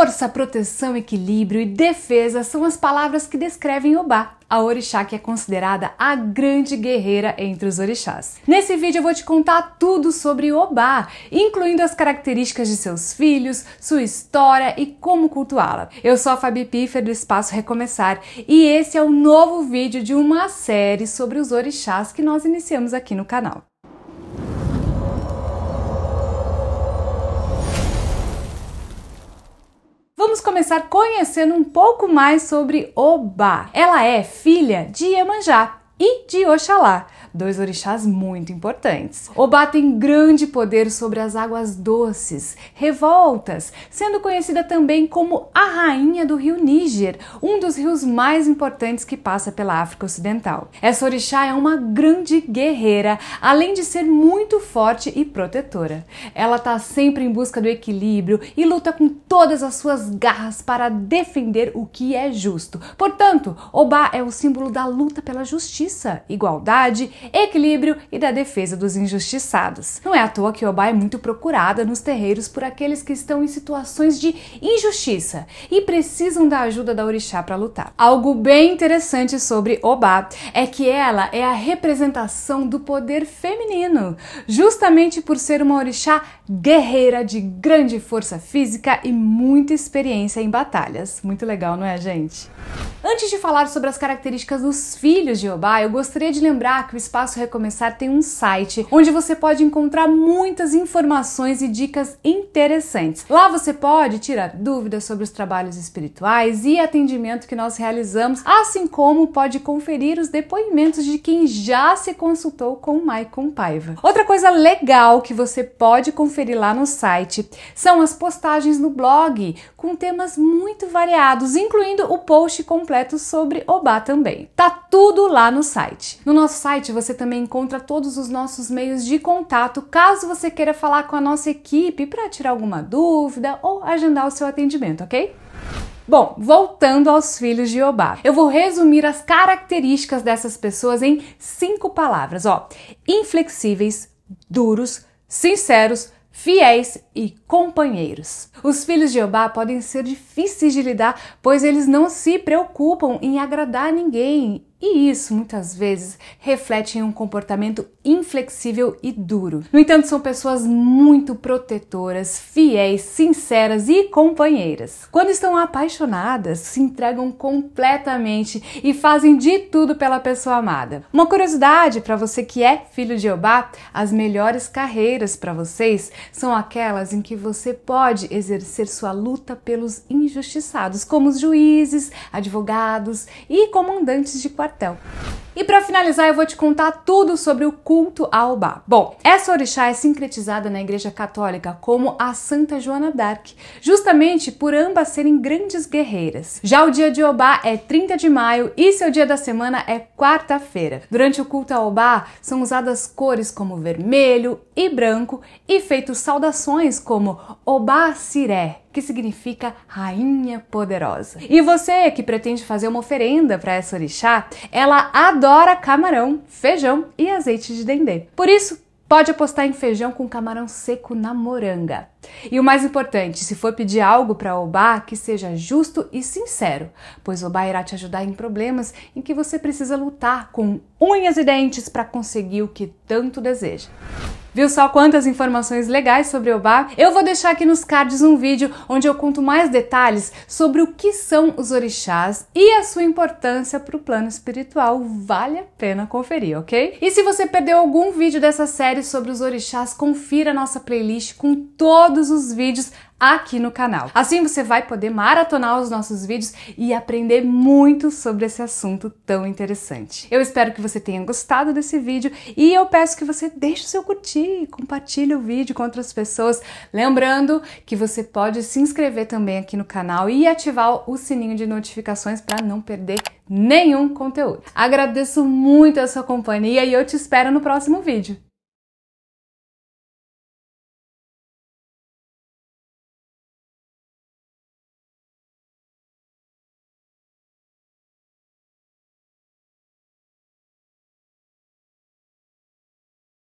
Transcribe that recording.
Força, proteção, equilíbrio e defesa são as palavras que descrevem Obá, a orixá que é considerada a grande guerreira entre os orixás. Nesse vídeo eu vou te contar tudo sobre Obá, incluindo as características de seus filhos, sua história e como cultuá-la. Eu sou a Fabi Piffer do Espaço Recomeçar e esse é o novo vídeo de uma série sobre os orixás que nós iniciamos aqui no canal. Vamos começar conhecendo um pouco mais sobre Oba. Ela é filha de Iemanjá e de Oxalá dois orixás muito importantes. Obá tem grande poder sobre as águas doces, revoltas, sendo conhecida também como a rainha do rio Níger, um dos rios mais importantes que passa pela África Ocidental. Essa orixá é uma grande guerreira, além de ser muito forte e protetora. Ela está sempre em busca do equilíbrio e luta com todas as suas garras para defender o que é justo. Portanto, Obá é o símbolo da luta pela justiça, igualdade equilíbrio e da defesa dos injustiçados. Não é à toa que Obá é muito procurada nos terreiros por aqueles que estão em situações de injustiça e precisam da ajuda da orixá para lutar. Algo bem interessante sobre Obá é que ela é a representação do poder feminino, justamente por ser uma orixá guerreira de grande força física e muita experiência em batalhas. Muito legal, não é, gente? Antes de falar sobre as características dos filhos de Obá, eu gostaria de lembrar que o Espaço Recomeçar tem um site onde você pode encontrar muitas informações e dicas interessantes. Lá você pode tirar dúvidas sobre os trabalhos espirituais e atendimento que nós realizamos, assim como pode conferir os depoimentos de quem já se consultou com o Maicon Paiva. Outra coisa legal que você pode conferir lá no site são as postagens no blog com temas muito variados, incluindo o post completo sobre Obá também. Tá tudo lá no site. No nosso site você também encontra todos os nossos meios de contato, caso você queira falar com a nossa equipe para tirar alguma dúvida ou agendar o seu atendimento, ok? Bom, voltando aos filhos de Obá, eu vou resumir as características dessas pessoas em cinco palavras, ó: inflexíveis, duros, sinceros, fiéis e companheiros. Os filhos de Obá podem ser difíceis de lidar, pois eles não se preocupam em agradar ninguém e isso muitas vezes reflete em um comportamento inflexível e duro. No entanto, são pessoas muito protetoras, fiéis, sinceras e companheiras. Quando estão apaixonadas, se entregam completamente e fazem de tudo pela pessoa amada. Uma curiosidade para você que é filho de Obá: as melhores carreiras para vocês são aquelas em que você pode exercer sua luta pelos injustiçados, como os juízes, advogados e comandantes de quartel quartel. E para finalizar, eu vou te contar tudo sobre o culto a Obá. Bom, essa orixá é sincretizada na Igreja Católica como a Santa Joana d'Arc, justamente por ambas serem grandes guerreiras. Já o dia de Obá é 30 de maio e seu dia da semana é quarta-feira. Durante o culto a Obá, são usadas cores como vermelho e branco e feitos saudações como Obá Siré, que significa rainha poderosa. E você que pretende fazer uma oferenda para essa orixá, ela adora camarão, feijão e azeite de dendê. Por isso, pode apostar em feijão com camarão seco na moranga. E o mais importante, se for pedir algo para Obá, que seja justo e sincero, pois Obá irá te ajudar em problemas em que você precisa lutar com unhas e dentes para conseguir o que tanto deseja. Viu só quantas informações legais sobre Obá? Eu vou deixar aqui nos cards um vídeo onde eu conto mais detalhes sobre o que são os orixás e a sua importância para o plano espiritual. Vale a pena conferir, ok? E se você perdeu algum vídeo dessa série sobre os orixás, confira a nossa playlist com todos os vídeos aqui no canal. Assim você vai poder maratonar os nossos vídeos e aprender muito sobre esse assunto tão interessante. Eu espero que você tenha gostado desse vídeo e eu peço que você deixe o seu curtir, compartilhe o vídeo com outras pessoas. Lembrando que você pode se inscrever também aqui no canal e ativar o sininho de notificações para não perder nenhum conteúdo. Agradeço muito a sua companhia e eu te espero no próximo vídeo.